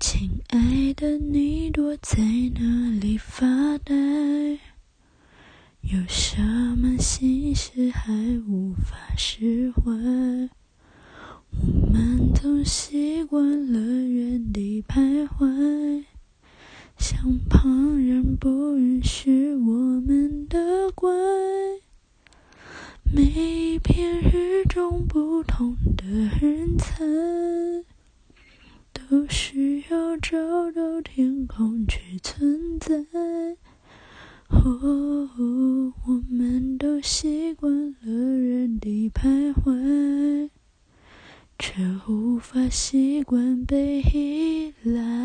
亲爱的，你躲在哪里发呆？有什么心事还无法释怀？我们都习惯了原地徘徊，像旁人不允许我们的乖。每一片与众不同的人才。都是要找到天空去存在。哦，我们都习惯了原地徘徊，却无法习惯被依赖。